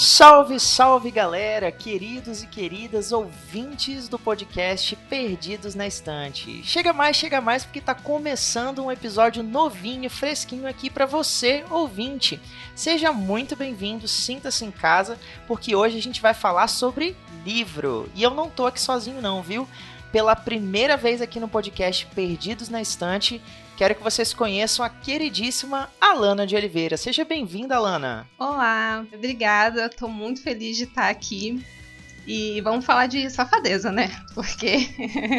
Salve, salve galera, queridos e queridas ouvintes do podcast Perdidos na Estante. Chega mais, chega mais porque tá começando um episódio novinho, fresquinho aqui para você, ouvinte. Seja muito bem-vindo, sinta-se em casa, porque hoje a gente vai falar sobre livro. E eu não tô aqui sozinho não, viu? Pela primeira vez aqui no podcast Perdidos na Estante, quero que vocês conheçam a queridíssima Alana de Oliveira. Seja bem-vinda, Alana. Olá, obrigada. Estou muito feliz de estar aqui. E vamos falar de safadeza, né? Porque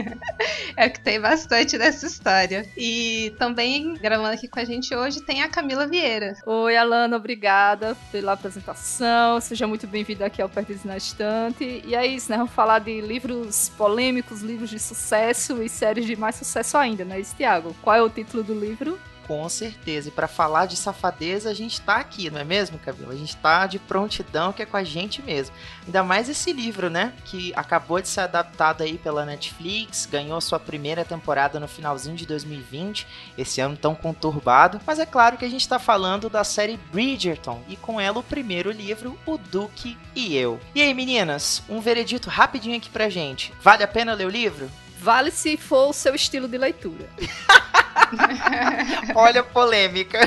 é que tem bastante nessa história. E também gravando aqui com a gente hoje tem a Camila Vieira. Oi, Alana, obrigada pela apresentação. Seja muito bem-vinda aqui ao Perdidos na Estante. E é isso, né? Vamos falar de livros polêmicos, livros de sucesso e séries de mais sucesso ainda, né? Tiago. Qual é o título do livro? Com certeza. E para falar de safadeza, a gente tá aqui, não é mesmo, Camila? A gente tá de prontidão, que é com a gente mesmo. Ainda mais esse livro, né? Que acabou de ser adaptado aí pela Netflix, ganhou sua primeira temporada no finalzinho de 2020, esse ano tão conturbado. Mas é claro que a gente tá falando da série Bridgerton e com ela o primeiro livro, O Duque e Eu. E aí, meninas, um veredito rapidinho aqui pra gente. Vale a pena ler o livro? Vale se for o seu estilo de leitura. Olha a polêmica.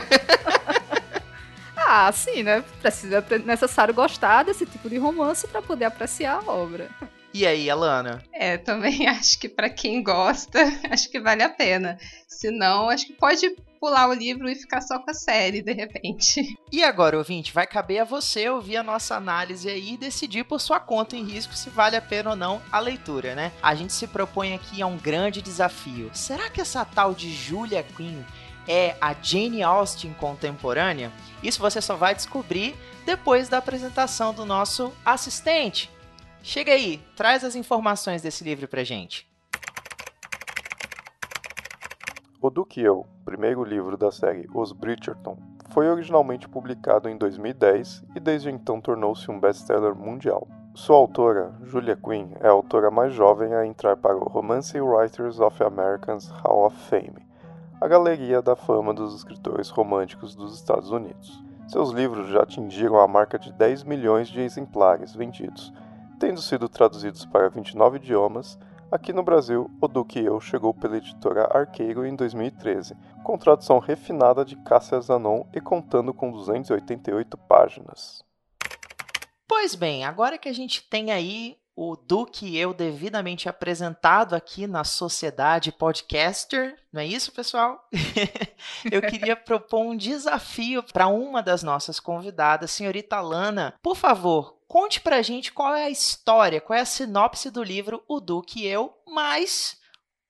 ah, sim, né? Precisa é necessário gostar desse tipo de romance para poder apreciar a obra. E aí, Alana? É, também acho que para quem gosta, acho que vale a pena. Se não, acho que pode pular o livro e ficar só com a série, de repente. E agora, ouvinte, vai caber a você ouvir a nossa análise aí e decidir por sua conta em risco se vale a pena ou não a leitura, né? A gente se propõe aqui a um grande desafio. Será que essa tal de Julia Quinn é a Jane Austen contemporânea? Isso você só vai descobrir depois da apresentação do nosso assistente. Chega aí, traz as informações desse livro pra gente. O Duque Eu, primeiro livro da série Os Bridgerton, foi originalmente publicado em 2010 e desde então tornou-se um best-seller mundial. Sua autora, Julia Quinn, é a autora mais jovem a entrar para o Romance Writers of Americans Hall of Fame, a galeria da fama dos escritores românticos dos Estados Unidos. Seus livros já atingiram a marca de 10 milhões de exemplares vendidos, tendo sido traduzidos para 29 idiomas Aqui no Brasil, O Duque e Eu chegou pela editora Arqueiro em 2013, com tradução refinada de Cássia Zanon e contando com 288 páginas. Pois bem, agora que a gente tem aí o Duque e eu devidamente apresentado aqui na Sociedade Podcaster, não é isso, pessoal? eu queria propor um desafio para uma das nossas convidadas, senhorita Lana. Por favor, conte pra gente qual é a história, qual é a sinopse do livro O Duque e Eu, mas,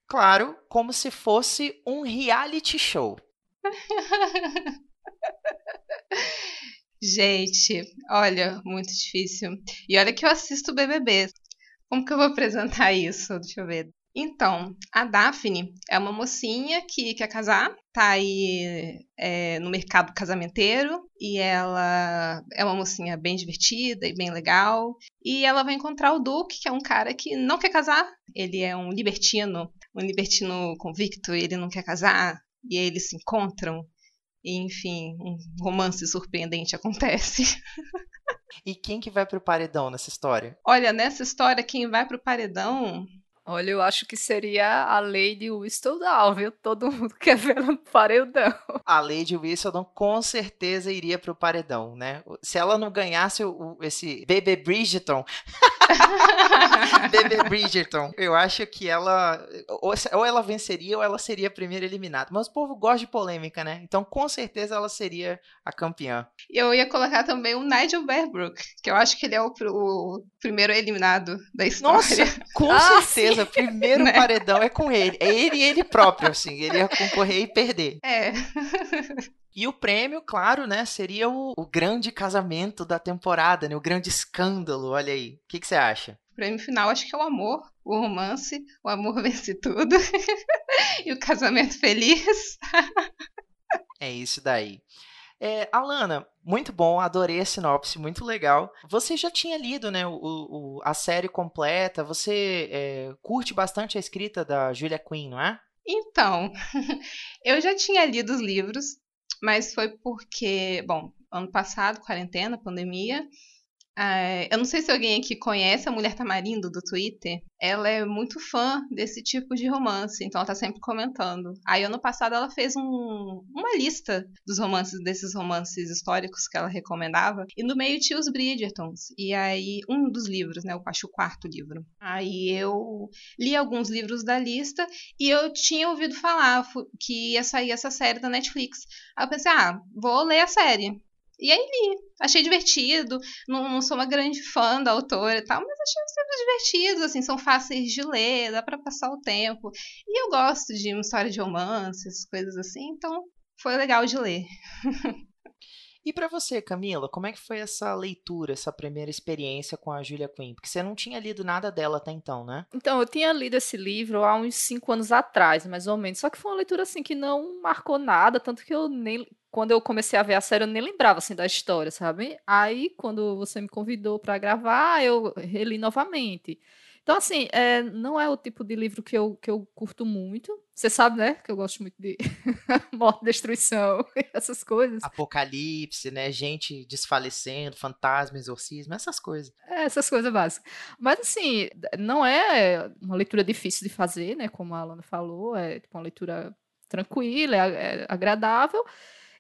claro, como se fosse um reality show. Gente, olha, muito difícil. E olha que eu assisto BBB. Como que eu vou apresentar isso? Deixa eu ver. Então, a Daphne é uma mocinha que quer casar, tá aí é, no mercado casamenteiro e ela é uma mocinha bem divertida e bem legal. E ela vai encontrar o Duke, que é um cara que não quer casar. Ele é um libertino, um libertino convicto, ele não quer casar. E aí eles se encontram e, enfim, um romance surpreendente acontece. e quem que vai pro paredão nessa história? Olha, nessa história, quem vai pro paredão Olha, eu acho que seria a Lady Whistledown, viu? Todo mundo quer ver ela no paredão. A Lady Whistledown com certeza iria pro paredão, né? Se ela não ganhasse o, esse Bebê Bridgerton... Bebê Bridgerton, eu acho que ela... Ou, ela venceria ou ela seria a primeira eliminada. Mas o povo gosta de polêmica, né? Então, com certeza, ela seria a campeã. Eu ia colocar também o Nigel Bearbrook, que eu acho que ele é o, o primeiro eliminado da história. Nossa, com ah, certeza certeza, primeiro né? paredão é com ele. É ele e ele próprio, assim. Ele ia concorrer e perder. É. E o prêmio, claro, né, seria o, o, grande casamento da temporada, né? O grande escândalo, olha aí. O que, que você acha? O prêmio final acho que é o amor, o romance, o amor vence tudo. e o casamento feliz. é isso daí. É, Alana, muito bom, adorei a sinopse, muito legal. Você já tinha lido, né, o, o a série completa, você é, curte bastante a escrita da Julia Quinn, não é? Então, eu já tinha lido os livros, mas foi porque, bom, ano passado, quarentena, pandemia, é, eu não sei se alguém aqui conhece a Mulher Tamarindo do Twitter. Ela é muito fã desse tipo de romance, então ela tá sempre comentando. Aí ano passado ela fez um, uma lista dos romances, desses romances históricos que ela recomendava, e no meio tinha os Bridgertons. E aí, um dos livros, né? Eu acho o quarto livro. Aí eu li alguns livros da lista e eu tinha ouvido falar que ia sair essa série da Netflix. Aí eu pensei, ah, vou ler a série. E aí li. Achei divertido. Não, não, sou uma grande fã da autora e tal, mas achei sempre divertidos, assim, são fáceis de ler, dá para passar o tempo. E eu gosto de uma história de romances, coisas assim, então foi legal de ler. E para você, Camila, como é que foi essa leitura, essa primeira experiência com a Julia Quinn? Porque você não tinha lido nada dela até então, né? Então, eu tinha lido esse livro há uns cinco anos atrás, mais ou menos. Só que foi uma leitura assim que não marcou nada, tanto que eu nem quando eu comecei a ver a série, eu nem lembrava assim da história, sabe? Aí, quando você me convidou para gravar, eu reli novamente. Então, assim, é, não é o tipo de livro que eu, que eu curto muito. Você sabe, né? Que eu gosto muito de morte, destruição, essas coisas. Apocalipse, né? Gente desfalecendo, fantasma, exorcismo, essas coisas. É, essas coisas básicas. Mas, assim, não é uma leitura difícil de fazer, né? Como a Alana falou, é tipo, uma leitura tranquila, é, é agradável.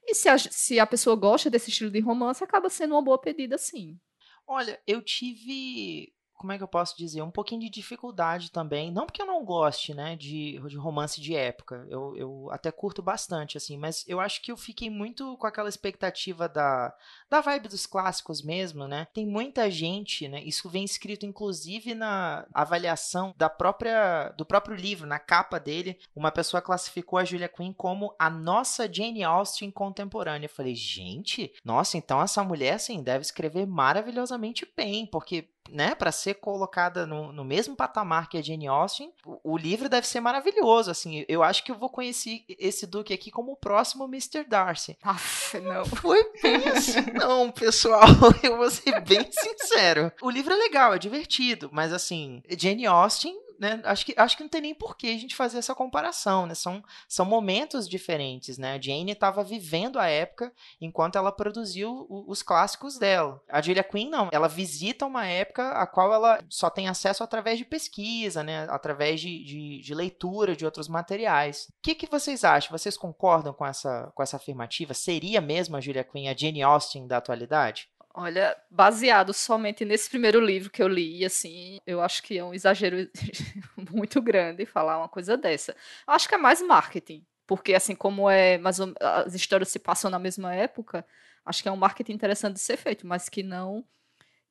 E se a, se a pessoa gosta desse estilo de romance, acaba sendo uma boa pedida, sim. Olha, eu tive como é que eu posso dizer, um pouquinho de dificuldade também. Não porque eu não goste, né, de, de romance de época. Eu, eu até curto bastante, assim, mas eu acho que eu fiquei muito com aquela expectativa da, da vibe dos clássicos mesmo, né? Tem muita gente, né? Isso vem escrito inclusive na avaliação da própria do próprio livro, na capa dele, uma pessoa classificou a Julia Quinn como a nossa Jane Austen contemporânea. Eu falei, gente, nossa, então essa mulher assim deve escrever maravilhosamente bem, porque né, para ser colocada no, no, mesmo patamar que a Jane Austen, o, o, livro deve ser maravilhoso, assim, eu acho que eu vou conhecer esse Duque aqui como o próximo Mr. Darcy. Não. Foi bem assim, não, pessoal, eu vou ser bem sincero. O livro é legal, é divertido, mas assim, Jane Austen né, acho, que, acho que não tem nem porquê a gente fazer essa comparação, né? São, são momentos diferentes, né? A Jane estava vivendo a época enquanto ela produziu o, os clássicos dela. A Julia Quinn, não. Ela visita uma época a qual ela só tem acesso através de pesquisa, né? Através de, de, de leitura de outros materiais. O que, que vocês acham? Vocês concordam com essa, com essa afirmativa? Seria mesmo a Julia Quinn a Jane Austen da atualidade? Olha, baseado somente nesse primeiro livro que eu li, assim, eu acho que é um exagero muito grande falar uma coisa dessa. Eu acho que é mais marketing, porque assim como é, mais as histórias se passam na mesma época, acho que é um marketing interessante de ser feito, mas que não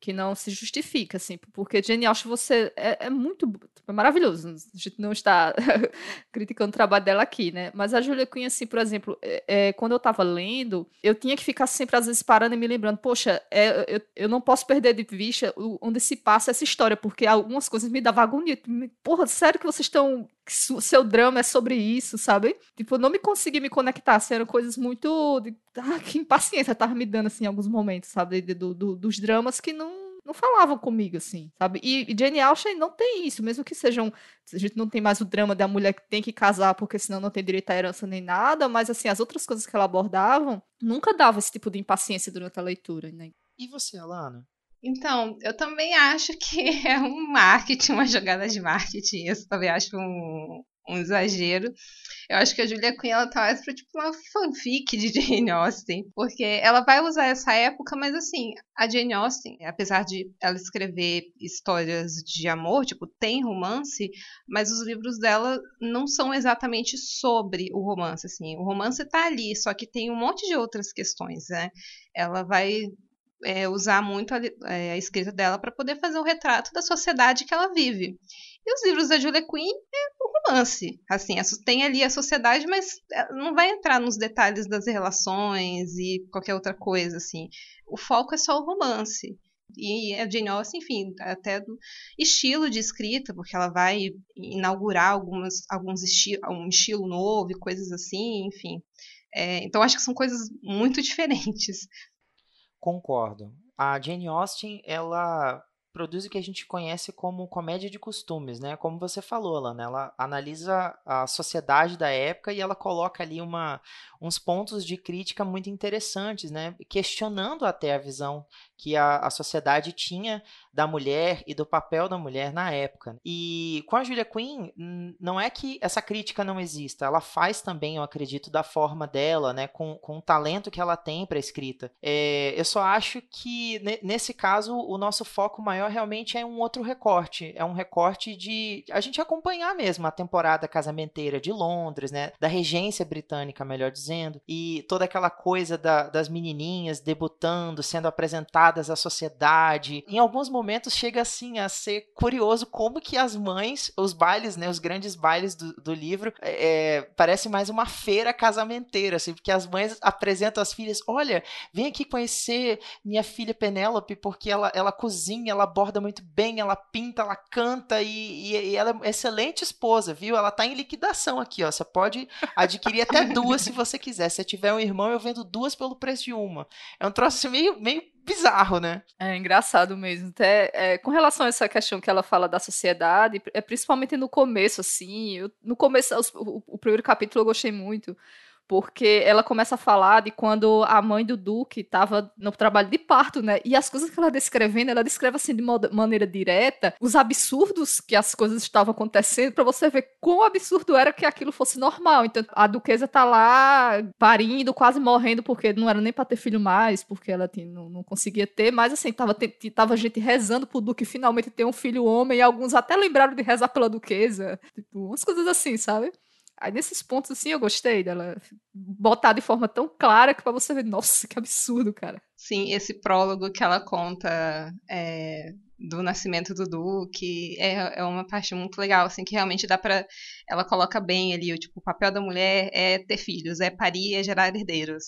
que não se justifica, assim, porque Jenny Austen você é, é muito é maravilhoso. A gente não está criticando o trabalho dela aqui, né? Mas a Julia Quinn, assim, por exemplo, é, é, quando eu estava lendo, eu tinha que ficar sempre às vezes parando e me lembrando, poxa, é, eu, eu não posso perder de vista onde se passa essa história, porque algumas coisas me davam agonia. Porra, sério que vocês estão seu drama é sobre isso, sabe? Tipo, eu não me consegui me conectar, assim, eram coisas muito. De, ah, que impaciência tava me dando, assim, em alguns momentos, sabe? Do, do, dos dramas que não, não falavam comigo, assim, sabe? E, e Jane Austen não tem isso, mesmo que sejam. A gente não tem mais o drama da mulher que tem que casar porque senão não tem direito à herança nem nada, mas, assim, as outras coisas que ela abordavam nunca dava esse tipo de impaciência durante a leitura, né? E você, Alana? Então, eu também acho que é um marketing, uma jogada de marketing. Eu também acho um, um exagero. Eu acho que a Julia Quinn ela tá mais pra tipo uma fanfic de Jane Austen, porque ela vai usar essa época, mas assim, a Jane Austen, apesar de ela escrever histórias de amor, tipo, tem romance, mas os livros dela não são exatamente sobre o romance, assim. O romance tá ali, só que tem um monte de outras questões, né? Ela vai é, usar muito a, é, a escrita dela para poder fazer um retrato da sociedade que ela vive. E os livros da Julia Quinn é um romance. Assim, tem ali a sociedade, mas é, não vai entrar nos detalhes das relações e qualquer outra coisa, assim. O foco é só o romance. E a Jane Austen, enfim, até do estilo de escrita, porque ela vai inaugurar algumas, alguns esti um estilo novo e coisas assim, enfim. É, então acho que são coisas muito diferentes. Concordo. A Jane Austen, ela produz o que a gente conhece como comédia de costumes, né? Como você falou, Lana, ela analisa a sociedade da época e ela coloca ali uma, uns pontos de crítica muito interessantes, né? Questionando até a visão que a, a sociedade tinha da mulher e do papel da mulher na época. E com a Julia Quinn, não é que essa crítica não exista, ela faz também, eu acredito, da forma dela, né? Com, com o talento que ela tem para escrita. É, eu só acho que nesse caso o nosso foco maior realmente é um outro recorte. É um recorte de a gente acompanhar mesmo a temporada casamenteira de Londres, né? Da regência britânica, melhor dizendo. E toda aquela coisa da, das menininhas debutando, sendo apresentadas à sociedade. Em alguns momentos chega assim a ser curioso como que as mães, os bailes, né? Os grandes bailes do, do livro, é, é parece mais uma feira casamenteira, assim, porque as mães apresentam as filhas: olha, vem aqui conhecer minha filha Penélope, porque ela, ela cozinha, ela borda muito bem, ela pinta, ela canta e, e, e, ela é excelente esposa, viu? Ela tá em liquidação aqui, ó. Você pode adquirir até duas se você quiser. Se tiver um irmão, eu vendo duas pelo preço de uma. É um troço meio, meio bizarro, né? É engraçado mesmo. Até é, com relação a essa questão que ela fala da sociedade, é principalmente no começo, assim. Eu, no começo, o, o primeiro capítulo eu gostei muito porque ela começa a falar de quando a mãe do Duque estava no trabalho de parto, né? E as coisas que ela descrevendo, ela descreve assim de maneira direta os absurdos que as coisas estavam acontecendo para você ver quão absurdo era que aquilo fosse normal. Então a duquesa tá lá parindo, quase morrendo porque não era nem para ter filho mais, porque ela tinha, não, não, conseguia ter, mas assim tava tava gente rezando pro Duque finalmente ter um filho homem e alguns até lembraram de rezar pela duquesa, tipo, umas coisas assim, sabe? Aí nesses pontos, assim, eu gostei dela botar de forma tão clara que pra você ver, nossa, que absurdo, cara. Sim, esse prólogo que ela conta é, do nascimento do Duque é, é uma parte muito legal, assim, que realmente dá pra. Ela coloca bem ali, o, tipo, o papel da mulher é ter filhos, é parir, é gerar herdeiros.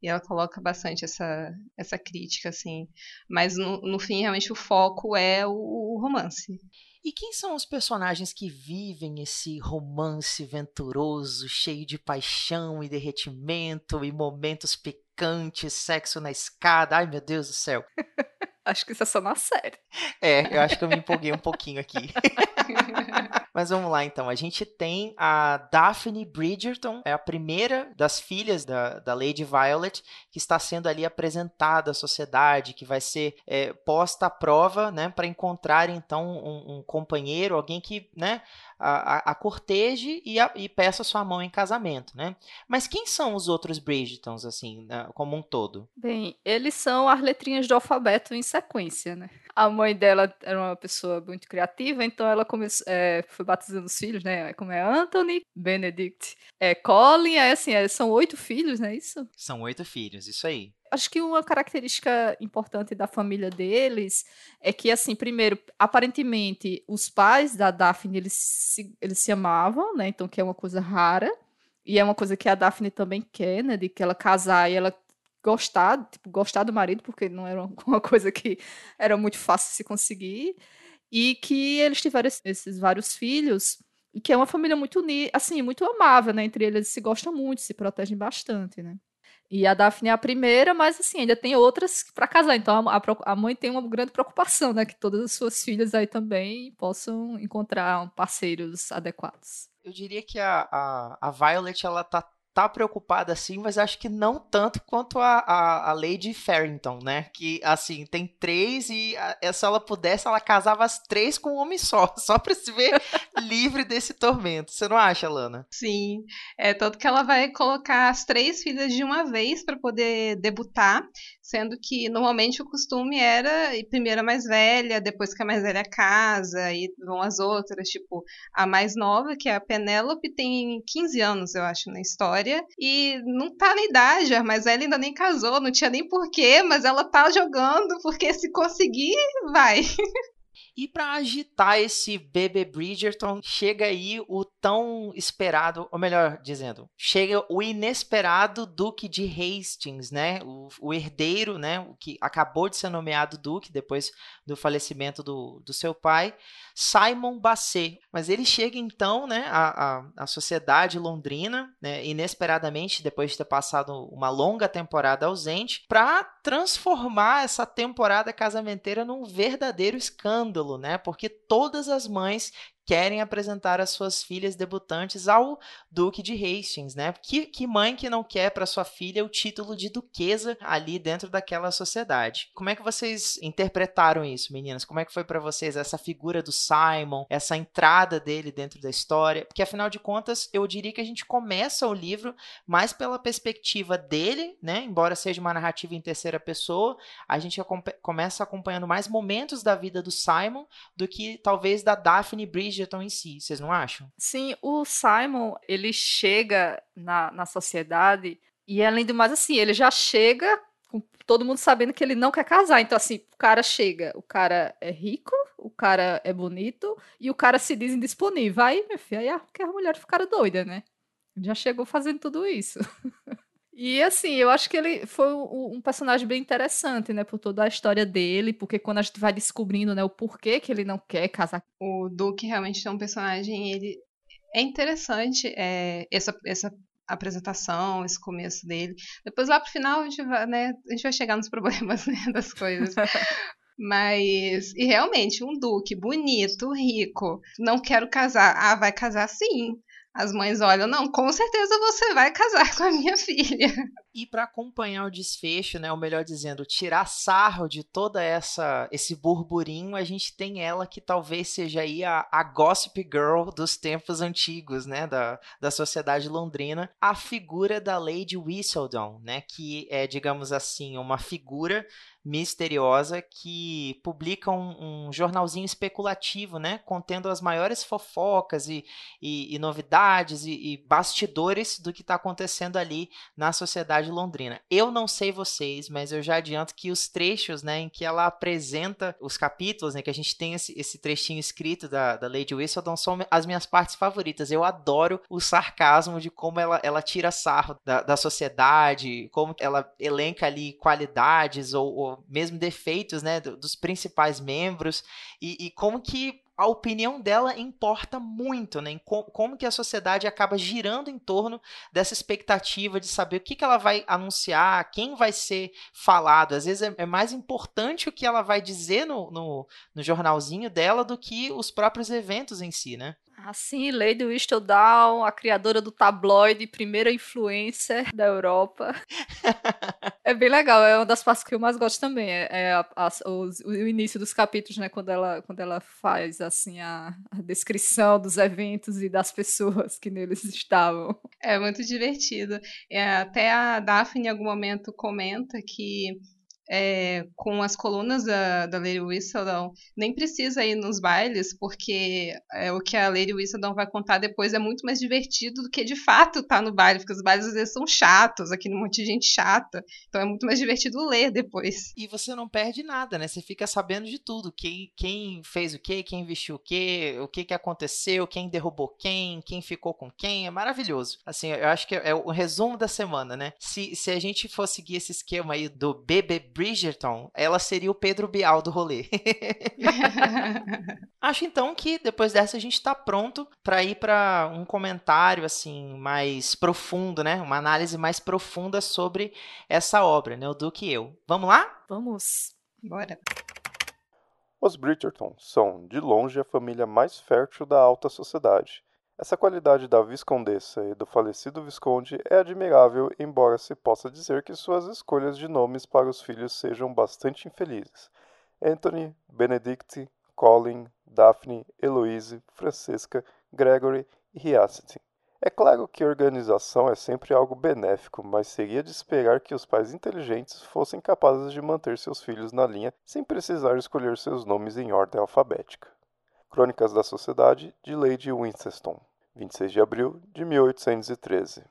E ela coloca bastante essa, essa crítica, assim. Mas no, no fim, realmente, o foco é o, o romance. E quem são os personagens que vivem esse romance venturoso, cheio de paixão e derretimento e momentos picantes, sexo na escada? Ai, meu Deus do céu. acho que isso é só na série. É, eu acho que eu me empolguei um pouquinho aqui. Mas vamos lá então. A gente tem a Daphne Bridgerton, é a primeira das filhas da, da Lady Violet, que está sendo ali apresentada à sociedade, que vai ser é, posta à prova, né, para encontrar então um, um, companheiro, alguém que, né, a, a, corteje e, a, e, peça sua mão em casamento, né? Mas quem são os outros Bridgertons, assim, né, como um todo? Bem, eles são as letrinhas do alfabeto em sequência, né? A mãe dela era uma pessoa muito criativa, então ela começou, é, foi batizando os filhos, né? Como é Anthony, Benedict, é, Colin, aí assim, é, são oito filhos, não é isso? São oito filhos, isso aí acho que uma característica importante da família deles é que, assim, primeiro, aparentemente, os pais da Daphne, eles se, eles se amavam, né? Então, que é uma coisa rara. E é uma coisa que a Daphne também quer, né? De que ela casar e ela gostar, tipo, gostar do marido, porque não era uma coisa que era muito fácil se conseguir. E que eles tiveram esses vários filhos, e que é uma família muito unida, assim, muito amável, né? Entre eles, eles se gostam muito, se protegem bastante, né? E a Daphne é a primeira, mas assim, ainda tem outras para casar. Então a, a, mãe tem uma grande preocupação, né? Que todas as suas filhas aí também possam encontrar parceiros adequados. Eu diria que a, a, a Violet, ela tá tá preocupada assim, mas acho que não tanto quanto a, a, a Lady Farrington, né? Que assim, tem três e a, se ela pudesse, ela casava as três com um homem só, só pra se ver livre desse tormento. Você não acha, Lana? Sim. É tanto que ela vai colocar as três filhas de uma vez para poder debutar, sendo que normalmente o costume era ir primeiro a mais velha, depois que a mais velha casa, e vão as outras, tipo, a mais nova, que é a Penélope, tem 15 anos, eu acho, na história e não tá na idade, mas ela ainda nem casou, não tinha nem porquê, mas ela tá jogando porque se conseguir, vai. E para agitar esse bebê Bridgerton, chega aí o tão esperado, ou melhor dizendo, chega o inesperado Duque de Hastings, né? O, o herdeiro, né? O que acabou de ser nomeado Duque depois do falecimento do, do seu pai, Simon Basset. Mas ele chega então, né? À, à, à sociedade londrina, né, inesperadamente, depois de ter passado uma longa temporada ausente, para transformar essa temporada casamenteira num verdadeiro escândalo, né? Porque todas as mães querem apresentar as suas filhas debutantes ao Duque de Hastings, né? Que, que mãe que não quer para sua filha o título de duquesa ali dentro daquela sociedade? Como é que vocês interpretaram isso, meninas? Como é que foi para vocês essa figura do Simon, essa entrada dele dentro da história? Porque afinal de contas, eu diria que a gente começa o livro mais pela perspectiva dele, né? Embora seja uma narrativa em terceira pessoa, a gente começa acompanhando mais momentos da vida do Simon do que talvez da Daphne Bridge Bridgerton em si, vocês não acham? Sim, o Simon, ele chega na, na sociedade e além do mais, assim, ele já chega com todo mundo sabendo que ele não quer casar. Então, assim, o cara chega, o cara é rico, o cara é bonito e o cara se diz indisponível. Aí, meu filho, aí a, mulher ficaram doida, né? Já chegou fazendo tudo isso. E assim, eu acho que ele foi um, personagem bem interessante, né? Por toda a história dele, porque quando a gente vai descobrindo, né, o porquê que ele não quer casar. O Duke realmente é um personagem, ele é interessante é, essa, essa apresentação, esse começo dele. Depois lá pro final a gente vai, né, a gente vai chegar nos problemas né, das coisas. Mas, e realmente, um duque bonito, rico, não quero casar. Ah, vai casar sim as mães olham, não, com certeza você vai casar com a minha filha. E para acompanhar o desfecho, né, ou melhor dizendo, tirar sarro de toda essa esse burburinho, a gente tem ela que talvez seja aí a, a gossip girl dos tempos antigos, né, da, da sociedade londrina, a figura da Lady Whistledown, né, que é, digamos assim, uma figura misteriosa que publica um, um, jornalzinho especulativo, né, contendo as maiores fofocas e, e, e novidades e, e, bastidores do que está acontecendo ali na sociedade londrina. Eu não sei vocês, mas eu já adianto que os trechos, né, em que ela apresenta os capítulos, né, que a gente tem esse, esse trechinho escrito da, da Lady Whistledown são as minhas partes favoritas. Eu adoro o sarcasmo de como ela, ela tira sarro da, da sociedade, como ela elenca ali qualidades ou, ou mesmo defeitos, né, dos principais membros e, e como que a opinião dela importa muito, né? Em como que a sociedade acaba girando em torno dessa expectativa de saber o que, que ela vai anunciar, quem vai ser falado. Às vezes é, é mais importante o que ela vai dizer no, no, no, jornalzinho dela do que os próprios eventos em si, né? Assim, Lady Whistledown, a criadora do tabloide, primeira influencer da Europa. é bem legal, é uma das partes que eu mais gosto também. É, é a, a, o, início dos capítulos, né? Quando ela, quando ela faz assim a, a, descrição dos eventos e das pessoas que neles estavam. É muito divertido. É, até a Daphne em algum momento comenta que é, com as colunas da, da Lady Whistledown, nem precisa ir nos bailes, porque é, o que a Lady Whistledown vai contar depois é muito mais divertido do que de fato tá no baile, porque os bailes às vezes são chatos, aqui um monte de gente chata, então é muito mais divertido ler depois. E você não perde nada, né? Você fica sabendo de tudo, quem, quem fez o quê, quem vestiu o quê, o que, que aconteceu, quem derrubou quem, quem ficou com quem, é maravilhoso. Assim, eu acho que é o resumo da semana, né? Se, se a gente for seguir esse esquema aí do BBB Bridgerton, ela seria o Pedro Bial do rolê. Acho então que depois dessa a gente está pronto para ir para um comentário assim mais profundo, né? Uma análise mais profunda sobre essa obra, né? O Duque e eu. Vamos lá? Vamos. Bora. Os Bridgerton são, de longe, a família mais fértil da alta sociedade essa qualidade da viscondessa e do falecido visconde é admirável, embora se possa dizer que suas escolhas de nomes para os filhos sejam bastante infelizes. Anthony, Benedict, Colin, Daphne, Eloise, Francesca, Gregory e Hyacinth. É claro que organização é sempre algo benéfico, mas seria de esperar que os pais inteligentes fossem capazes de manter seus filhos na linha sem precisar escolher seus nomes em ordem alfabética. Crônicas da Sociedade, de Lady Winston. 26 de abril de 1813.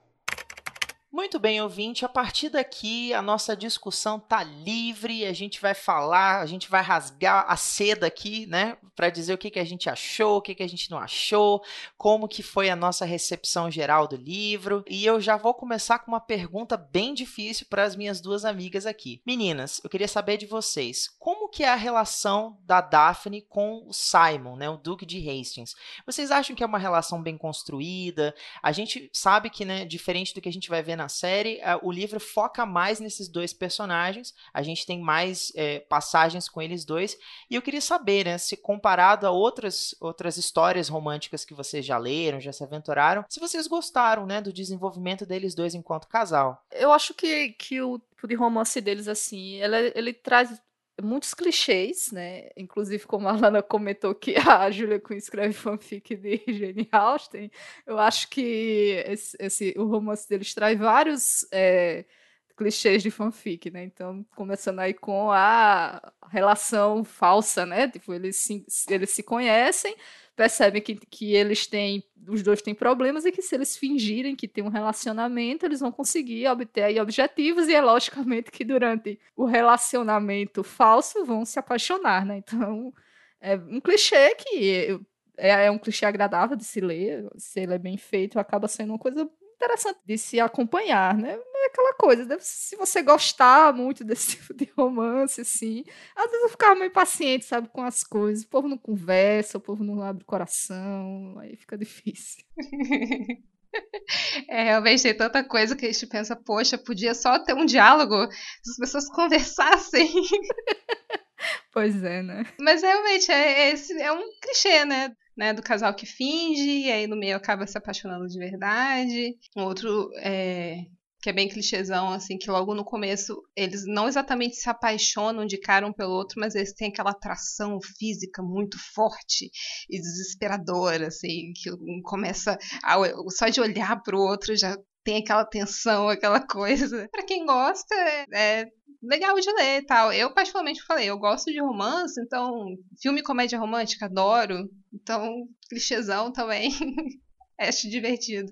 Muito bem, ouvinte. A partir daqui, a nossa discussão tá livre. A gente vai falar, a gente vai rasgar a seda aqui, né? Para dizer o que, que a gente achou, o que, que a gente não achou, como que foi a nossa recepção geral do livro. E eu já vou começar com uma pergunta bem difícil para as minhas duas amigas aqui. Meninas, eu queria saber de vocês, como que é a relação da Daphne com o Simon, né? O Duque de Hastings. Vocês acham que é uma relação bem construída? A gente sabe que, né, diferente do que a gente vai ver na série, o livro foca mais nesses dois personagens. A gente tem mais é, passagens com eles dois. E eu queria saber, né, se comparado a outras, outras histórias românticas que vocês já leram, já se aventuraram, se vocês gostaram, né, do desenvolvimento deles dois enquanto casal. Eu acho que, que o tipo de romance deles, assim, ele, ele traz muitos clichês, né? Inclusive, como a Lana comentou que a Julia Quinn escreve fanfic de Jane Austen, eu acho que esse, esse o romance deles traz vários é, clichês de fanfic, né? Então, começando aí com a relação falsa, né? Tipo, eles se, eles se conhecem, percebem que, que eles têm, os dois têm problemas e que se eles fingirem que tem um relacionamento, eles vão conseguir obter aí objetivos e é logicamente que durante o relacionamento falso vão se apaixonar, né? Então, é um clichê que é, é um clichê agradável de se ler, se ele é bem feito, acaba sendo uma coisa interessante de se acompanhar, né? É aquela coisa, se você gostar muito desse tipo de romance, assim, às vezes eu ficava meio paciente, sabe, com as coisas. O povo não conversa, o povo não abre o coração, aí fica difícil. É, realmente tem tanta coisa que a gente pensa, poxa, podia só ter um diálogo, se as pessoas conversassem. Pois é, né? Mas realmente é, é, é um clichê, né? né, do casal que finge, e aí no meio acaba se apaixonando de verdade. Um outro é, que é bem clichêzão, assim, que logo no começo eles não exatamente se apaixonam de cara um pelo outro, mas eles têm aquela atração física muito forte e desesperadora, assim, que começa a, só de olhar pro outro já tem aquela tensão, aquela coisa. Para quem gosta, é, legal de ler e tal. Eu, particularmente, falei, eu gosto de romance, então, filme comédia romântica, adoro. Então, clichêzão também. Acho divertido.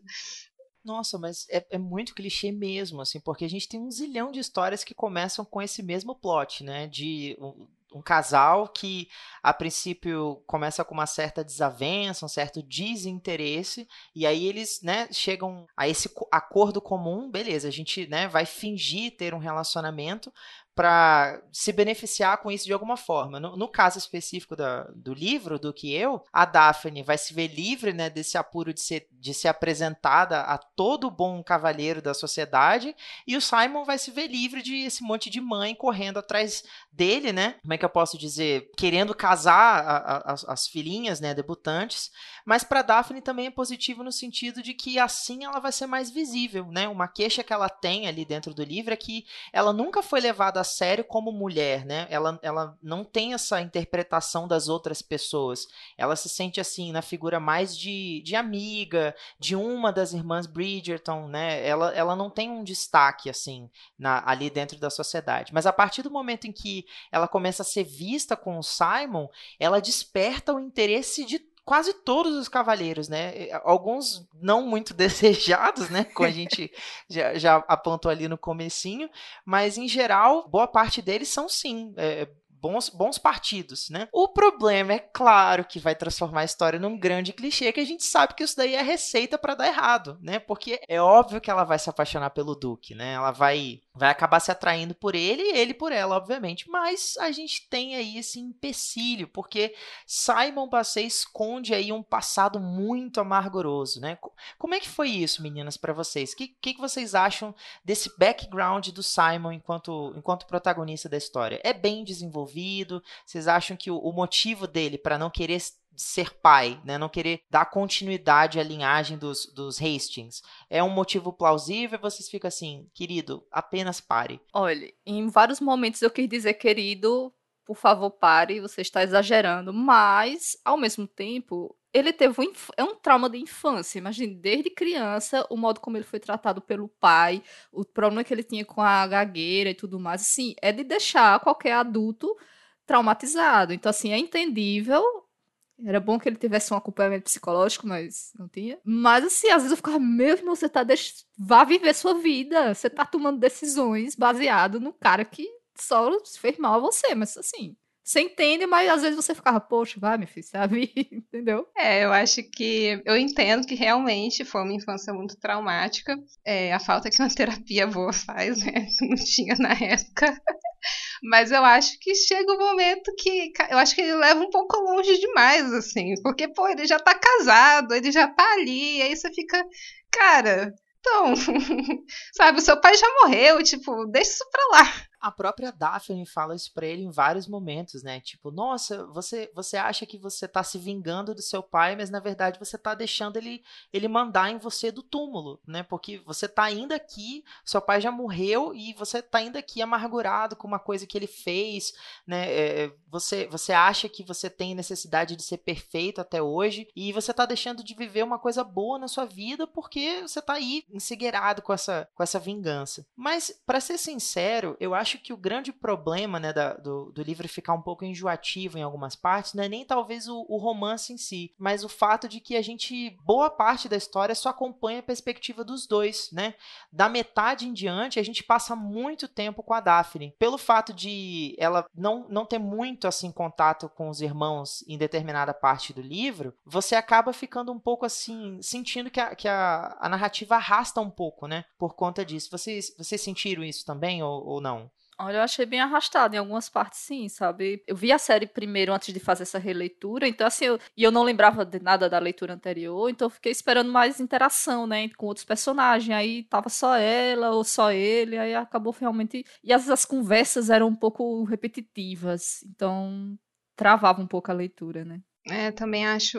Nossa, mas é, é, muito clichê mesmo, assim, porque a gente tem um zilhão de histórias que começam com esse mesmo plot, né? De um, um casal que a princípio começa com uma certa desavença, um certo desinteresse, e aí eles, né, chegam a esse acordo comum, beleza, a gente, né, vai fingir ter um relacionamento, para se beneficiar com isso de alguma forma. No, no caso específico da, do livro, do que eu, a Daphne vai se ver livre né, desse apuro de ser, de ser apresentada a todo bom cavalheiro da sociedade, e o Simon vai se ver livre de esse monte de mãe correndo atrás dele, né? Como é que eu posso dizer? Querendo casar a, a, as, as filhinhas, né, debutantes, mas para Daphne também é positivo no sentido de que assim ela vai ser mais visível, né? Uma queixa que ela tem ali dentro do livro é que ela nunca foi levada a sério como mulher, né? Ela, ela não tem essa interpretação das outras pessoas. Ela se sente assim na figura mais de, de amiga, de uma das irmãs Bridgerton, né? Ela, ela não tem um destaque assim na, ali dentro da sociedade. Mas a partir do momento em que ela começa a ser vista com o Simon, ela desperta o interesse de quase todos os cavaleiros, né? Alguns não muito desejados, né? Como a gente já, já, apontou ali no comecinho, mas em geral, boa parte deles são sim é, bons, bons partidos, né? O problema é claro que vai transformar a história num grande clichê que a gente sabe que isso daí é receita para dar errado, né? Porque é óbvio que ela vai se apaixonar pelo Duque, né? Ela vai vai acabar se atraindo por ele e ele por ela, obviamente. Mas a gente tem aí esse empecilho, porque Simon Basset esconde aí um passado muito amargoroso, né? Como é que foi isso, meninas, para vocês? O que, que, que vocês acham desse background do Simon enquanto, enquanto protagonista da história? É bem desenvolvido? Vocês acham que o, o motivo dele para não querer ser pai, né? Não querer dar continuidade à linhagem dos, dos Hastings. É um motivo plausível? Vocês ficam assim, querido, apenas pare. Olha, em vários momentos eu quis dizer, querido, por favor, pare, você está exagerando. Mas, ao mesmo tempo, ele teve um, é um trauma de infância. Imagine, desde criança, o modo como ele foi tratado pelo pai, o problema que ele tinha com a gagueira e tudo mais. Assim, é de deixar qualquer adulto traumatizado. Então, assim, é entendível Era bom que ele tivesse um acompanhamento psicológico, mas não tinha. Mas assim, às vezes eu ficava, meu irmão, você tá deix... vá viver sua vida. Você tá tomando decisões baseado no cara que só fez mal a você, mas assim, você entende, mas às vezes você ficava, poxa, vai, meu filho, sabe? Entendeu? É, eu acho que. Eu entendo que realmente foi uma infância muito traumática. É, a falta que uma terapia boa faz, né? Não tinha na época. Mas eu acho que chega um momento que. Eu acho que ele leva um pouco longe demais, assim. Porque, pô, ele já tá casado, ele já tá ali, aí você fica. Cara, então. sabe, o seu pai já morreu, tipo, deixa isso pra lá a própria Daphne fala isso pra ele em vários momentos, né? Tipo, nossa, você, você acha que você tá se vingando do seu pai, mas na verdade você tá deixando ele, ele mandar em você do túmulo, né? Porque você tá ainda aqui, seu pai já morreu e você tá ainda aqui amargurado com uma coisa que ele fez, né? É, você, você acha que você tem necessidade de ser perfeito até hoje e você tá deixando de viver uma coisa boa na sua vida porque você tá aí ensegueirado com essa, com essa vingança. Mas, para ser sincero, eu acho acho que o grande problema né, da, do, do, livro ficar um pouco enjoativo em algumas partes não é nem talvez o, o, romance em si, mas o fato de que a gente, boa parte da história, só acompanha a perspectiva dos dois, né? Da metade em diante, a gente passa muito tempo com a Daphne. Pelo fato de ela não, não ter muito assim contato com os irmãos em determinada parte do livro, você acaba ficando um pouco assim, sentindo que a, que a, a narrativa arrasta um pouco, né? Por conta disso. Vocês, vocês sentiram isso também ou, ou não? Olha, eu achei bem arrastado em algumas partes, sim, sabe? Eu vi a série primeiro antes de fazer essa releitura, então assim, eu, e eu não lembrava de nada da leitura anterior, então eu fiquei esperando mais interação, né, com outros personagens. Aí tava só ela ou só ele, aí acabou realmente. E vezes as conversas eram um pouco repetitivas, então travava um pouco a leitura, né? É, também acho,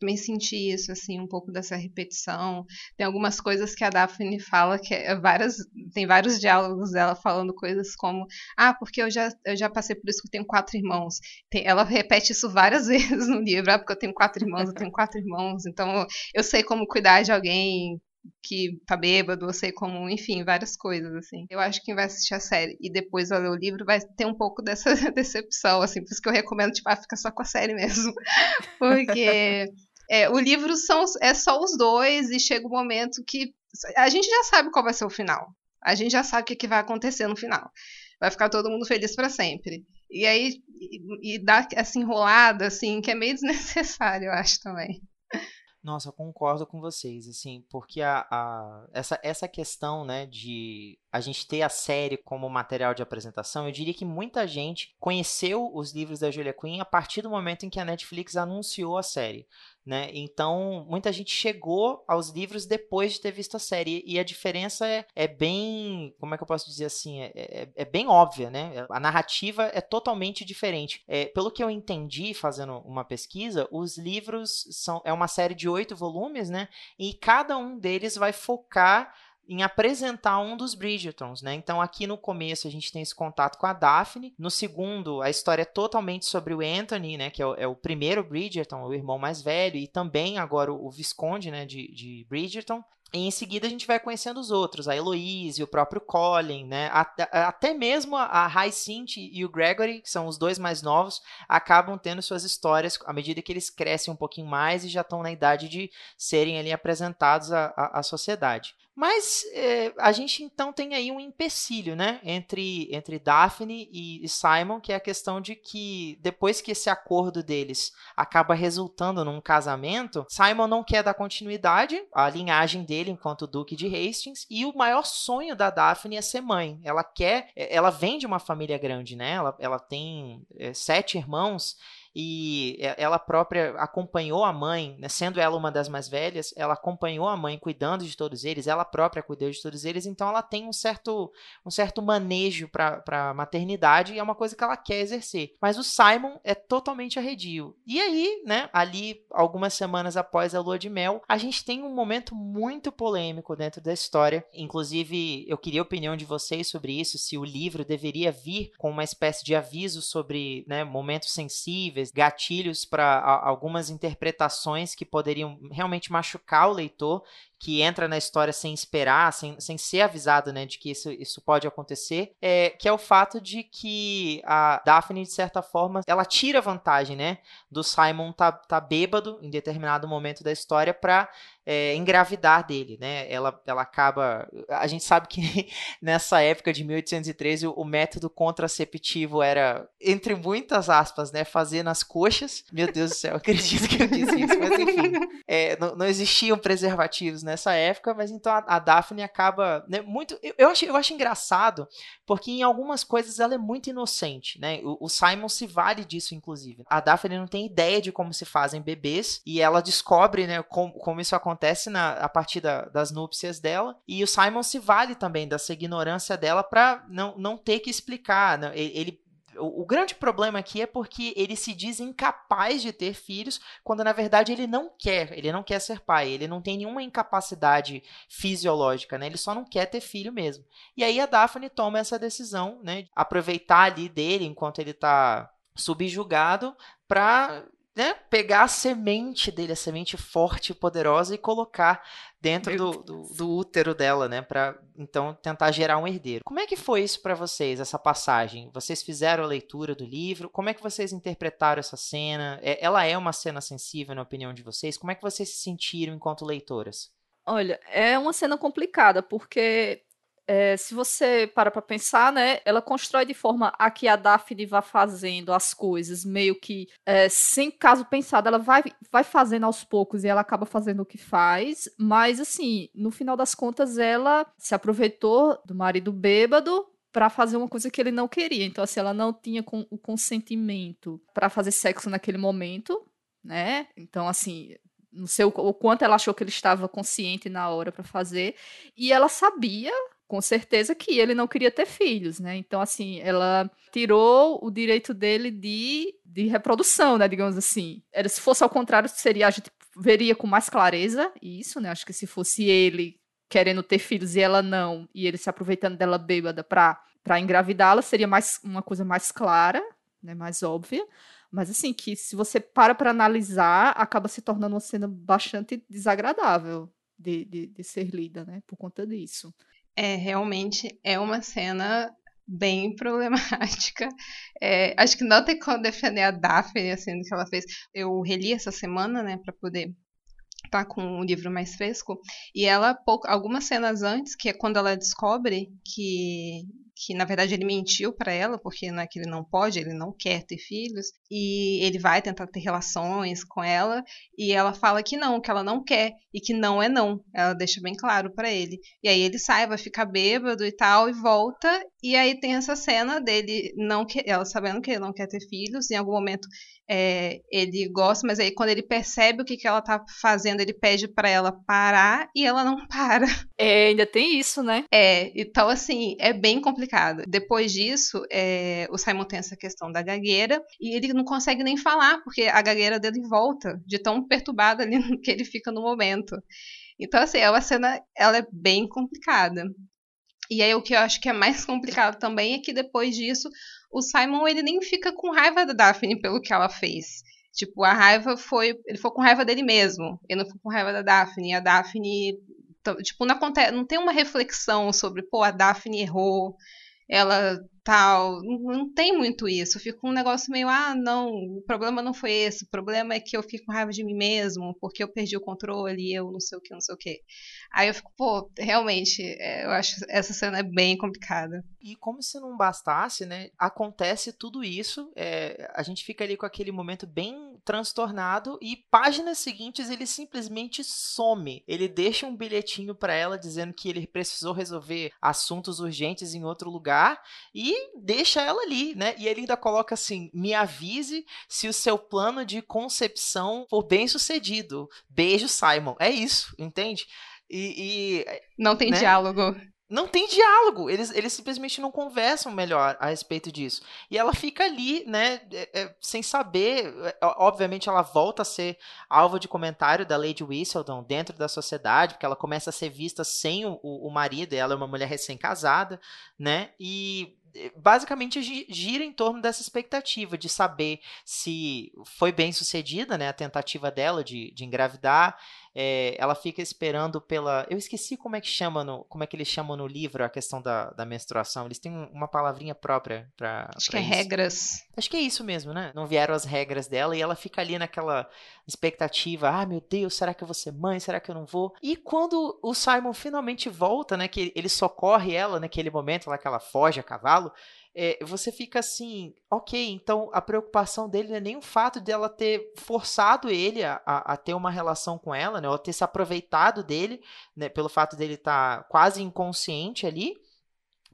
também senti isso, assim, um pouco dessa repetição. Tem algumas coisas que a Daphne fala que é várias, tem vários diálogos dela falando coisas como, ah, porque eu já, eu já passei por isso que eu tenho quatro irmãos. Tem, ela repete isso várias vezes no livro, ah, porque eu tenho quatro irmãos, eu tenho quatro irmãos, então eu sei como cuidar de alguém que tá bêbado, eu sei como, enfim, várias coisas, assim. Eu acho que quem vai assistir a série e depois vai ler o livro vai ter um pouco dessa decepção, assim, por isso que eu recomendo, tipo, ah, fica só com a série mesmo. Porque é, o livro são, é só os dois e chega o um momento que a gente já sabe qual vai ser o final. A gente já sabe o que, que vai acontecer no final. Vai ficar todo mundo feliz para sempre. E aí, e, e dá essa enrolada, assim, que é meio desnecessário, eu acho também. Nossa, eu concordo com vocês, assim, porque a, a, essa, essa questão, né, de a gente ter a série como material de apresentação, eu diria que muita gente conheceu os livros da Julia Quinn a partir do momento em que a Netflix anunciou a série. Né? Então, muita gente chegou aos livros depois de ter visto a série. E a diferença é, é bem. Como é que eu posso dizer assim? É, é, é bem óbvia, né? A narrativa é totalmente diferente. É, pelo que eu entendi fazendo uma pesquisa, os livros são. É uma série de oito volumes, né? E cada um deles vai focar em apresentar um dos Bridgertons, né? Então aqui no começo a gente tem esse contato com a Daphne, no segundo a história é totalmente sobre o Anthony, né? Que é o, é o primeiro Bridgerton, o irmão mais velho e também agora o, o Visconde, né? De, de Bridgerton. E em seguida a gente vai conhecendo os outros, a Eloise, o próprio Colin, né? Até, até mesmo a Hyacinth e o Gregory, que são os dois mais novos, acabam tendo suas histórias à medida que eles crescem um pouquinho mais e já estão na idade de serem ali apresentados à, à, à sociedade. Mas é, a gente então tem aí um empecilho, né, entre, entre Daphne e Simon, que é a questão de que depois que esse acordo deles acaba resultando num casamento, Simon não quer dar continuidade à linhagem dele enquanto Duque de Hastings e o maior sonho da Daphne é ser mãe. Ela quer, ela vem de uma família grande, né? Ela, ela tem é, sete irmãos e ela própria acompanhou a mãe, né, sendo ela uma das mais velhas, ela acompanhou a mãe cuidando de todos eles, ela própria cuidou de todos eles, então ela tem um certo, um certo manejo para a maternidade e é uma coisa que ela quer exercer. Mas o Simon é totalmente arredio. E aí, né, ali, algumas semanas após a lua de mel, a gente tem um momento muito polêmico dentro da história. Inclusive, eu queria a opinião de vocês sobre isso, se o livro deveria vir com uma espécie de aviso sobre né, momentos sensíveis gatilhos para algumas interpretações que poderiam realmente machucar o leitor que entra na história sem esperar, sem, sem ser avisado, né, de que isso, isso pode acontecer, é, que é o fato de que a Daphne, de certa forma, ela tira vantagem, né, do Simon tá, tá bêbado em determinado momento da história para é, engravidar dele, né? Ela, ela acaba. A gente sabe que nessa época de 1813 o, método contraceptivo era, entre muitas aspas, né? Fazer nas coxas. Meu Deus do céu, acredito que eu disse isso, mas enfim. É, não, não existiam preservativos nessa época, mas então a, a Daphne acaba. Né, muito. Eu, eu, acho, eu acho engraçado, porque em algumas coisas ela é muito inocente, né? O, o Simon se vale disso, inclusive. A Daphne não tem ideia de como se fazem bebês e ela descobre, né, como, como isso acontece acontece na, a partir da, das núpcias dela. E o Simon se vale também dessa ignorância dela para não, não ter que explicar. Né? Ele, o, grande problema aqui é porque ele se diz incapaz de ter filhos, quando na verdade ele não quer, ele não quer ser pai, ele não tem nenhuma incapacidade fisiológica, né? Ele só não quer ter filho mesmo. E aí a Daphne toma essa decisão, né? Aproveitar ali dele enquanto ele tá subjugado para né, pegar a semente dele, a semente forte e poderosa, e colocar dentro do, do, do, útero dela, né, para então tentar gerar um herdeiro. Como é que foi isso para vocês, essa passagem? Vocês fizeram a leitura do livro? Como é que vocês interpretaram essa cena? É, ela é uma cena sensível, na opinião de vocês? Como é que vocês se sentiram enquanto leitoras? Olha, é uma cena complicada, porque é, se você para para pensar, né, ela constrói de forma a que a Daphne vá fazendo as coisas meio que é, sem caso pensado, ela vai, vai fazendo aos poucos e ela acaba fazendo o que faz, mas assim, no final das contas, ela se aproveitou do marido bêbado para fazer uma coisa que ele não queria. Então, assim, ela não tinha o consentimento para fazer sexo naquele momento, né? Então, assim, não sei o, o, quanto ela achou que ele estava consciente na hora para fazer, e ela sabia com certeza que ele não queria ter filhos, né? Então, assim, ela tirou o direito dele de, de reprodução, né? Digamos assim. Era, se fosse ao contrário, seria a gente veria com mais clareza isso, né? Acho que se fosse ele querendo ter filhos e ela não, e ele se aproveitando dela bêbada para para engravidá-la, seria mais uma coisa mais clara, né? Mais óbvia. Mas assim, que se você para para analisar, acaba se tornando uma cena bastante desagradável de, de, de ser lida, né? Por conta disso. É, realmente é uma cena bem problemática. É, acho que não tem como defender a Daphne, assim, do que ela fez. Eu reli essa semana, né, para poder tá com o livro mais fresco. E ela, pouco, algumas cenas antes, que é quando ela descobre que que na verdade ele mentiu para ela, porque não é que ele não pode, ele não quer ter filhos, e ele vai tentar ter relações com ela, e ela fala que não, que ela não quer, e que não é não. Ela deixa bem claro para ele. E aí ele sai, vai ficar bêbado e tal, e volta, e aí tem essa cena dele não que ela sabendo que ele não quer ter filhos, em algum momento é, ele gosta, mas aí quando ele percebe o que, que ela tá fazendo, ele pede para ela parar e ela não para. É, ainda tem isso, né? É, então assim, é bem complicado. Depois disso, é, o Simon tem essa questão da gagueira e ele não consegue nem falar, porque a gagueira dele volta, de tão perturbada ali que ele fica no momento. Então, assim, é uma cena, ela é bem complicada. E aí o que eu acho que é mais complicado também é que depois disso o Simon ele nem fica com raiva da Daphne pelo que ela fez. Tipo, a raiva foi. Ele foi com raiva dele mesmo. Ele não foi com raiva da Daphne. A Daphne. Tipo, não, acontece, não tem uma reflexão sobre, pô, a Daphne errou, ela tal. Não, não, tem muito isso. Fica um negócio meio, ah, não, o problema não foi esse. O problema é que eu fico com raiva de mim mesmo, porque eu perdi o controle, eu não sei o que, não sei o que. Aí eu fico, pô, realmente, é, eu acho essa cena é bem complicada. E como se não bastasse, né? Acontece tudo isso, é, a gente fica ali com aquele momento bem transtornado e páginas seguintes ele simplesmente some. Ele deixa um bilhetinho para ela dizendo que ele precisou resolver assuntos urgentes em outro lugar e deixa ela ali, né? E ele ainda coloca assim: me avise se o seu plano de concepção for bem sucedido. Beijo, Simon. É isso, entende? E. e não tem né? diálogo. Não tem diálogo, eles, eles simplesmente não conversam melhor a respeito disso. E ela fica ali, né, é, é, sem saber. É, obviamente, ela volta a ser alvo de comentário da Lady Whistledown dentro da sociedade, porque ela começa a ser vista sem o, o marido, ela é uma mulher recém-casada, né, e basicamente gira em torno dessa expectativa de saber se foi bem sucedida, né, a tentativa dela de, de engravidar, é, ela fica esperando pela. Eu esqueci como é que chama no, como é que eles chamam no livro a questão da, da menstruação. Eles têm uma palavrinha própria para. Acho pra que é isso. regras. Acho que é isso mesmo, né? Não vieram as regras dela e ela fica ali naquela expectativa. Ah, meu Deus, será que eu vou ser mãe? Será que eu não vou? E quando o Simon finalmente volta, né? Que ele socorre ela naquele momento lá que ela foge a cavalo é, você fica assim, ok, então a preocupação dele não é nem o fato dela ter forçado ele a, a, a ter uma relação com ela, né, ou ter se aproveitado dele, né, pelo fato dele estar tá quase inconsciente ali,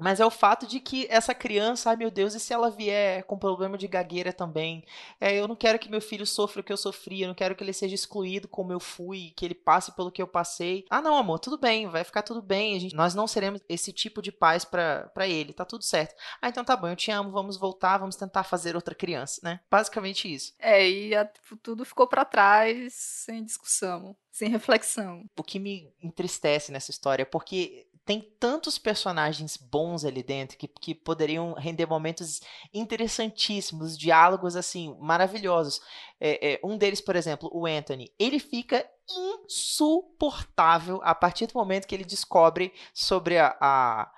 mas é o fato de que essa criança, ai meu Deus, e se ela vier com problema de gagueira também? É, eu não quero que meu filho sofra o que eu sofri, eu não quero que ele seja excluído como eu fui, que ele passe pelo que eu passei. Ah, não, amor, tudo bem, vai ficar tudo bem. Gente, nós não seremos esse tipo de pais para ele, tá tudo certo. Ah, então tá bom, eu te amo, vamos voltar, vamos tentar fazer outra criança, né? Basicamente isso. É, e a, tudo ficou para trás sem discussão, sem reflexão. O que me entristece nessa história é porque tem tantos personagens bons ali dentro que, que poderiam render momentos interessantíssimos, diálogos assim maravilhosos. É, é, um deles, por exemplo, o Anthony, ele fica insuportável a partir do momento que ele descobre sobre a, a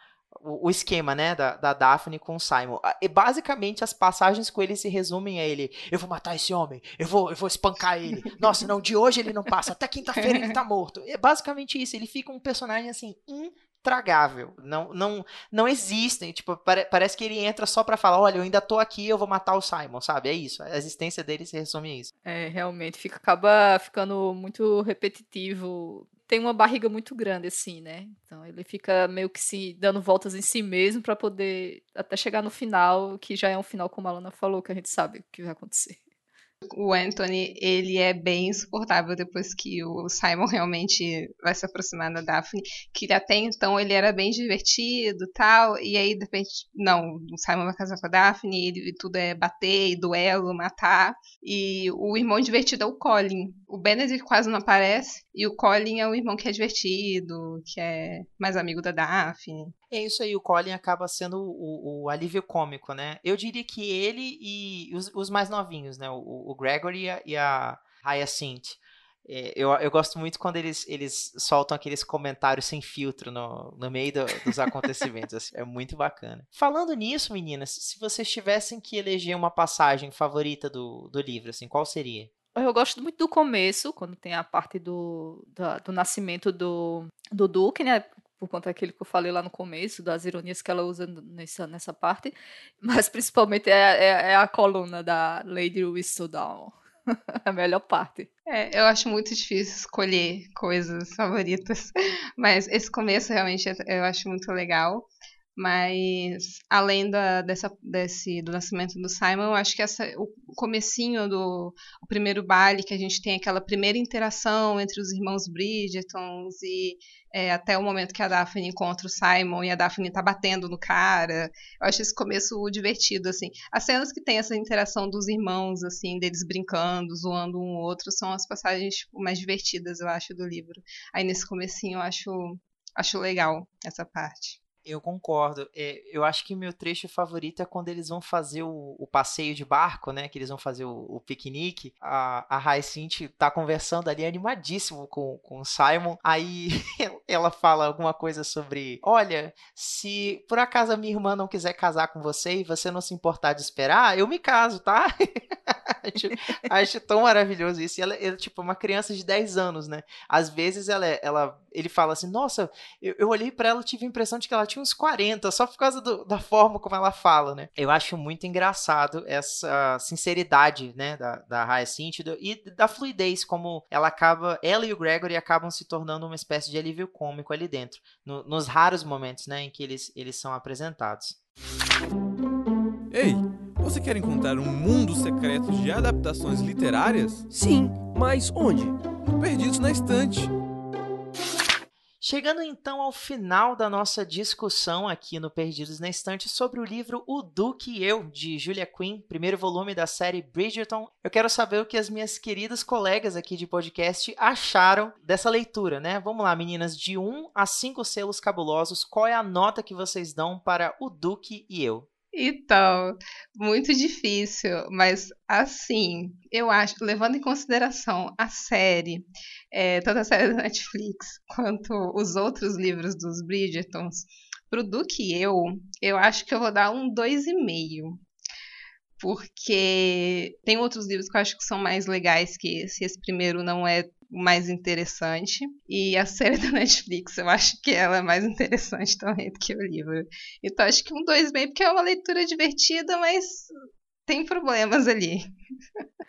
o, esquema, né, da, da Daphne com o Simon. E basicamente as passagens com ele se resumem a ele: eu vou matar esse homem, eu vou, eu vou espancar ele. Nossa, não, de hoje ele não passa, até quinta-feira ele tá morto. É basicamente isso. Ele fica um personagem assim intragável. Não, não, não existem. Tipo, pare, parece que ele entra só para falar: olha, eu ainda tô aqui, eu vou matar o Simon, sabe? É isso. A existência dele se resume a isso. É, realmente, fica, acaba ficando muito repetitivo. Tem uma barriga muito grande, assim, né? Então ele fica meio que se dando voltas em si mesmo para poder até chegar no final, que já é um final, como a Lana falou, que a gente sabe o que vai acontecer o Anthony, ele é bem insuportável depois que o Simon realmente vai se aproximar da Daphne, que até então ele era bem divertido tal, e aí de repente, não, o Simon vai casar com a Daphne, ele, tudo é bater, duelo, matar, e o irmão divertido é o Colin. O Benedict quase não aparece, e o Colin é o irmão que é divertido, que é mais amigo da Daphne. É isso aí, o Colin acaba sendo o, o alívio cômico, né? Eu diria que ele e os, os mais novinhos, né? O, o Gregory e a Hyacinth. É, eu, eu gosto muito quando eles, eles soltam aqueles comentários sem filtro no, no meio do, dos acontecimentos. assim, é muito bacana. Falando nisso, meninas, se vocês tivessem que eleger uma passagem favorita do, do livro, assim, qual seria? Eu gosto muito do começo, quando tem a parte do, do, do nascimento do, do Duque, né? Por conta daquilo que eu falei lá no começo, das ironias que ela usa nessa, nessa parte, mas principalmente é, é, é a coluna da Lady Whistledown. a melhor parte. É, eu acho muito difícil escolher coisas favoritas, mas esse começo realmente eu acho muito legal. Mas além da, dessa, desse, do nascimento do Simon, eu acho que essa, o comecinho do o primeiro baile, que a gente tem aquela primeira interação entre os irmãos Bridgertons e é, até o momento que a Daphne encontra o Simon e a Daphne tá batendo no cara. Eu acho esse começo divertido, assim. As cenas que tem essa interação dos irmãos, assim, deles brincando, zoando um ou outro, são as passagens tipo, mais divertidas, eu acho, do livro. Aí nesse comecinho eu acho, acho legal essa parte. Eu concordo. É, eu acho que meu trecho favorito é quando eles vão fazer o, o passeio de barco, né? Que eles vão fazer o, o piquenique. A, a Hyacinth tá conversando ali animadíssimo com, com o Simon. Aí ela fala alguma coisa sobre: Olha, se por acaso a minha irmã não quiser casar com você e você não se importar de esperar, eu me caso, tá? acho, acho tão maravilhoso isso. E ela é tipo uma criança de 10 anos, né? Às vezes ela, ela ele fala assim: Nossa, eu, eu olhei para ela e tive a impressão de que ela tinha uns 40, só por causa do, da forma como ela fala, né? Eu acho muito engraçado essa sinceridade, né, da, da Hyacinth e da fluidez, como ela acaba, ela e o Gregory acabam se tornando uma espécie de alívio cômico ali dentro, no, nos raros momentos, né, em que eles, eles são apresentados. Ei! Você quer encontrar um mundo secreto de adaptações literárias? Sim, mas onde? Perdidos na Estante. Chegando então ao final da nossa discussão aqui no Perdidos na Estante sobre o livro O Duque e Eu, de Julia Quinn, primeiro volume da série Bridgerton, eu quero saber o que as minhas queridas colegas aqui de podcast acharam dessa leitura, né? Vamos lá, meninas, de 1 a 5 selos cabulosos, qual é a nota que vocês dão para O Duque e Eu? Então, muito difícil, mas assim, eu acho, levando em consideração a série, é, tanto a série da Netflix quanto os outros livros dos Bridgertons, pro Duque e eu, eu acho que eu vou dar um 2,5 porque tem outros livros que eu acho que são mais legais que esse. Esse primeiro não é mais interessante. E a série da Netflix, eu acho que ela é mais interessante também do que o livro. Então acho que um dois meio, porque é uma leitura divertida, mas tem problemas ali.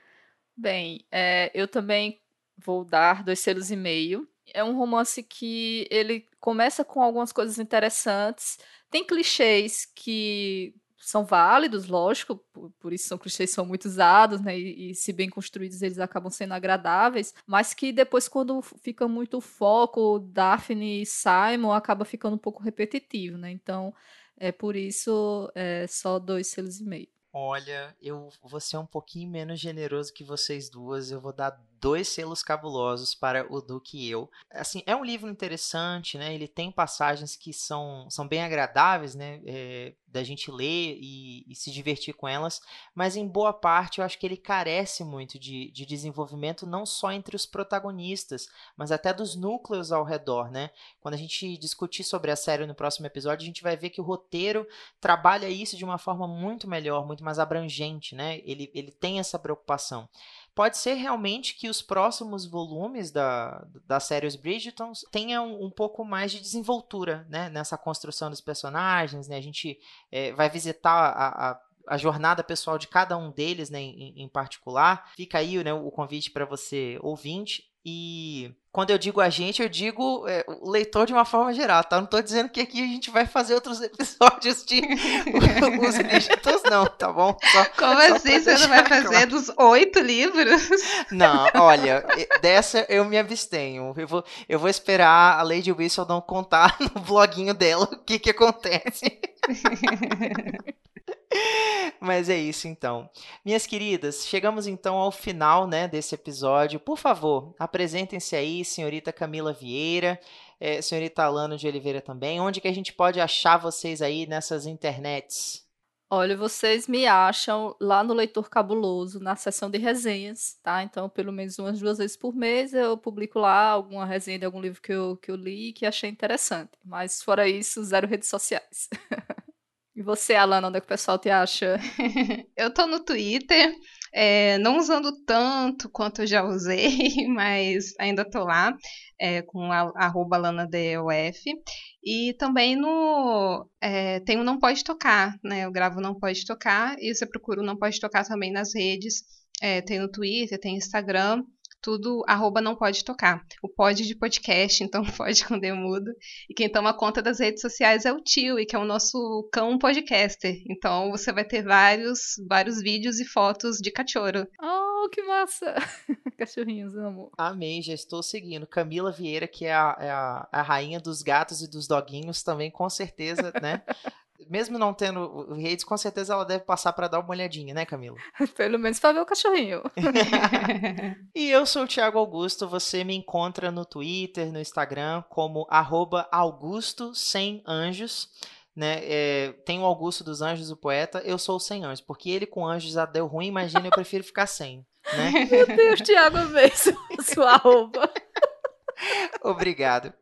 Bem, é, eu também vou dar dois selos e meio. É um romance que ele começa com algumas coisas interessantes. Tem clichês que são válidos, lógico, por, por, isso são clichês são muito usados, né? E, e, se bem construídos, eles acabam sendo agradáveis, mas que depois, quando fica muito foco, Daphne e Simon acaba ficando um pouco repetitivo, né? Então, é por isso é só dois selos e meio. Olha, eu vou ser um pouquinho menos generoso que vocês duas. Eu vou dar dois selos cabulosos para o Duque e eu. Assim, é um livro interessante, né? Ele tem passagens que são, são bem agradáveis, né? É, da gente ler e, e, se divertir com elas, mas em boa parte eu acho que ele carece muito de, de desenvolvimento, não só entre os protagonistas, mas até dos núcleos ao redor, né? Quando a gente discutir sobre a série no próximo episódio, a gente vai ver que o roteiro trabalha isso de uma forma muito melhor, muito mais abrangente, né? Ele, ele tem essa preocupação pode ser realmente que os próximos volumes da, da série Os Bridgetons tenham um, pouco mais de desenvoltura né, nessa construção dos personagens. Né? A gente é, vai visitar a, a a jornada pessoal de cada um deles, né, em, em particular. Fica aí né, o convite para você ouvinte. E quando eu digo a gente, eu digo é, o leitor de uma forma geral, tá? Não tô dizendo que aqui a gente vai fazer outros episódios de os dígitos, não, tá bom? Só, Como só assim você não vai fazer claro. dos oito livros? Não, olha, dessa eu me abstenho. Eu vou, eu vou esperar a Lady Whistledown contar no bloguinho dela o que que acontece. Mas é isso então. Minhas queridas, chegamos então ao final né, desse episódio. Por favor, apresentem-se aí, senhorita Camila Vieira, é, senhorita Alano de Oliveira também. Onde que a gente pode achar vocês aí nessas internets? Olha, vocês me acham lá no Leitor Cabuloso, na seção de resenhas, tá? Então, pelo menos umas duas vezes por mês eu publico lá alguma resenha de algum livro que eu, que eu li e que achei interessante. Mas, fora isso, zero redes sociais. E você, Alana, onde é que o pessoal te acha? eu tô no Twitter, é, não usando tanto quanto eu já usei, mas ainda tô lá, é, com a, arroba LanaDOF. E também no. É, tem o Não Pode Tocar, né? Eu gravo Não Pode Tocar, e você procura o Não Pode Tocar também nas redes. É, tem no Twitter, tem Instagram tudo arroba não pode tocar. O pode de podcast, então pode com demudo. E quem toma conta das redes sociais é o tio, e que é o nosso cão podcaster. Então você vai ter vários, vários vídeos e fotos de cachorro. Oh, que massa! Cachorrinhos, amo. Amei, já estou seguindo. Camila Vieira, que é a, é a, a rainha dos gatos e dos doguinhos, também com certeza, né? mesmo não tendo redes, com certeza ela deve passar para dar uma olhadinha, né, Camila? Pelo menos para ver o cachorrinho. e eu sou o Thiago Augusto, você me encontra no Twitter, no Instagram, como arroba Augusto Sem Anjos. Né, é, tem o Augusto dos Anjos, o poeta, eu sou o Sem Anjos, porque ele com anjos já deu ruim, imagina, eu prefiro ficar sem. Né? Meu Deus, Thiago, mesmo, sua arroba. Obrigado.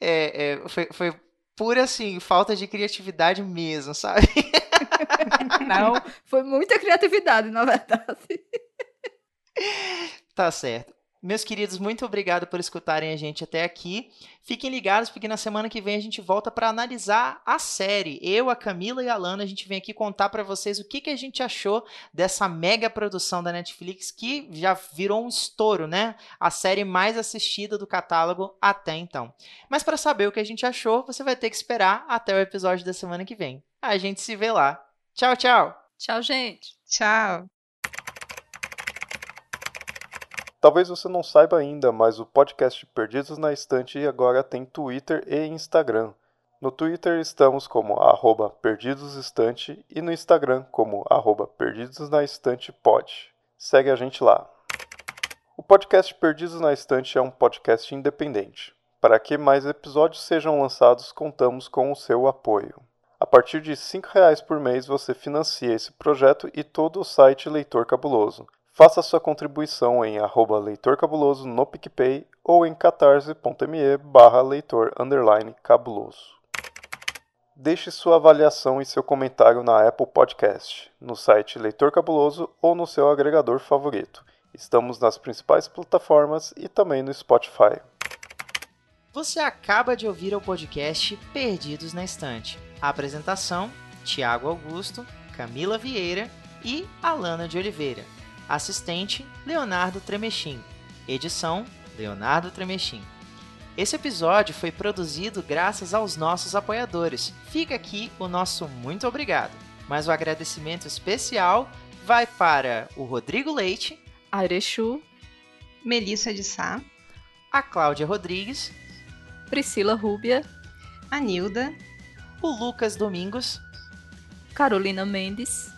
É, é, foi, foi pura, assim, falta de criatividade mesmo, sabe? Não, foi muita criatividade, na verdade. Tá certo. Meus queridos, muito obrigado por escutarem a gente até aqui. Fiquem ligados porque na semana que vem a gente volta para analisar a série. Eu, a Camila e a Lana, a gente vem aqui contar para vocês o que, que a gente achou dessa mega produção da Netflix que já virou um estouro, né? A série mais assistida do catálogo até então. Mas para saber o que a gente achou, você vai ter que esperar até o episódio da semana que vem. A gente se vê lá. Tchau, tchau. Tchau, gente. Tchau. Talvez você não saiba ainda, mas o podcast Perdidos na Estante agora tem Twitter e Instagram. No Twitter estamos como arroba perdidosestante e no Instagram como arroba perdidosnaestantepod. Segue a gente lá. O podcast Perdidos na Estante é um podcast independente. Para que mais episódios sejam lançados, contamos com o seu apoio. A partir de R$ 5,00 por mês você financia esse projeto e todo o site Leitor Cabuloso. Faça sua contribuição em arroba Leitor Cabuloso no PicPay ou em catarse.me barra leitor cabuloso. Deixe sua avaliação e seu comentário na Apple Podcast, no site Leitor Cabuloso ou no seu agregador favorito. Estamos nas principais plataformas e também no Spotify. Você acaba de ouvir o podcast Perdidos na Estante. A apresentação: Tiago Augusto, Camila Vieira e Alana de Oliveira. Assistente: Leonardo Tremechim. Edição: Leonardo Tremechim. Esse episódio foi produzido graças aos nossos apoiadores. Fica aqui o nosso muito obrigado. Mas o agradecimento especial vai para o Rodrigo Leite, Arechu, Melissa de Sá, a Cláudia Rodrigues, Priscila Rúbia, a Nilda, o Lucas Domingos, Carolina Mendes,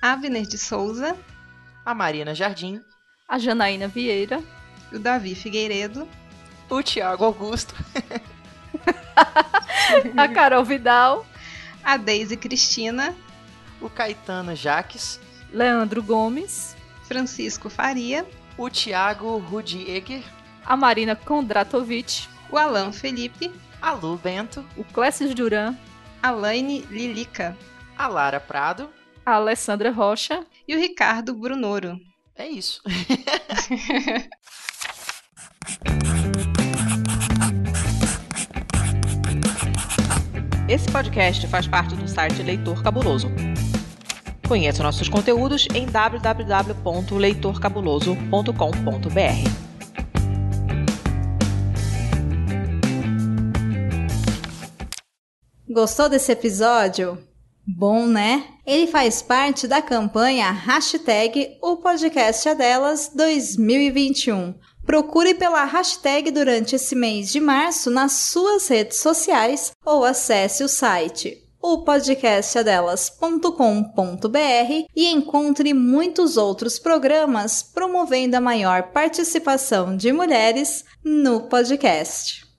Avner de Souza, a Marina Jardim, a Janaína Vieira, o Davi Figueiredo, o Tiago Augusto, a Carol Vidal, a Deise Cristina, o Caetano Jaques, Leandro Gomes, Francisco Faria, o Tiago Rudieger, a Marina Kondratovic, o Alan Felipe, a Lu Bento, o Clécio Duran, a Laine Lilica, a Lara Prado, a Alessandra Rocha e o Ricardo Brunoro. É isso. Esse podcast faz parte do site Leitor Cabuloso. Conheça nossos conteúdos em www.leitorcabuloso.com.br. Gostou desse episódio? Bom, né? Ele faz parte da campanha hashtag O Podcast é Delas 2021. Procure pela hashtag durante esse mês de março nas suas redes sociais ou acesse o site o podcastadelas.com.br e encontre muitos outros programas promovendo a maior participação de mulheres no podcast.